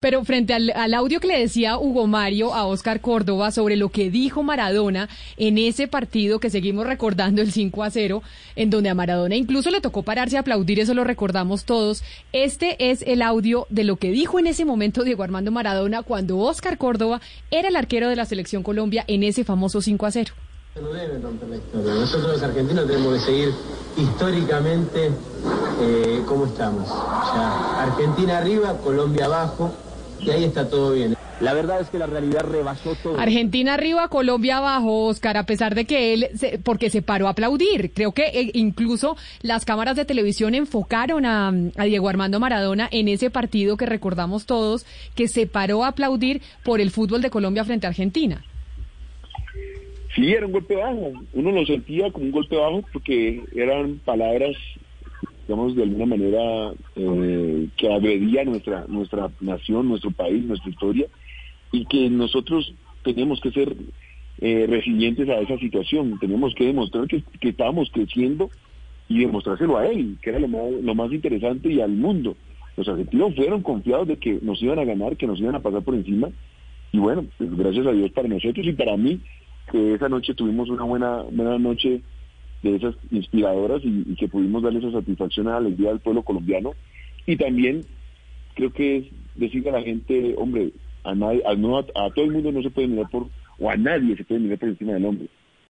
Pero frente al, audio que le decía Hugo Mario a Oscar Córdoba sobre lo que dijo Maradona en ese partido que seguimos recordando el 5 a 0, en donde a Maradona incluso le tocó pararse a aplaudir, eso lo recordamos todos. Este es el audio de lo que dijo en ese momento Diego Armando Maradona cuando Oscar Córdoba era el arquero de la selección Colombia en ese famoso 5 a 0. No deben romper la historia. Nosotros los argentinos tenemos que seguir históricamente eh, estamos. Argentina arriba, Colombia abajo, y ahí está todo bien. La verdad es que la realidad rebasó todo. Argentina arriba, Colombia abajo, Oscar, a pesar de que él, se, porque se paró a aplaudir. Creo que eh, incluso las cámaras de televisión enfocaron a, a, Diego Armando Maradona en ese partido que recordamos todos, que se paró a aplaudir por el fútbol de Colombia frente a Argentina. Sí, era un golpe bajo. Uno lo sentía como un golpe bajo porque eran palabras digamos, de alguna manera eh, que agredía nuestra, nuestra nación, nuestro país, nuestra historia, y que nosotros tenemos que ser eh, resilientes a esa situación, tenemos que demostrar que, que estábamos creciendo y demostrárselo a él, que era lo más, lo más interesante, y al mundo. Los argentinos fueron confiados de que nos iban a ganar, que nos iban a pasar por encima, y bueno, pues gracias a Dios para nosotros y para mí, que esa noche tuvimos una buena, buena noche de esas inspiradoras y, que pudimos darle esa satisfacción a la alegría del pueblo colombiano. Y también creo que es decirle a la gente, hombre, a, nadie, a, no, a todo el mundo no se puede mirar por, o a nadie se puede mirar por encima del hombre.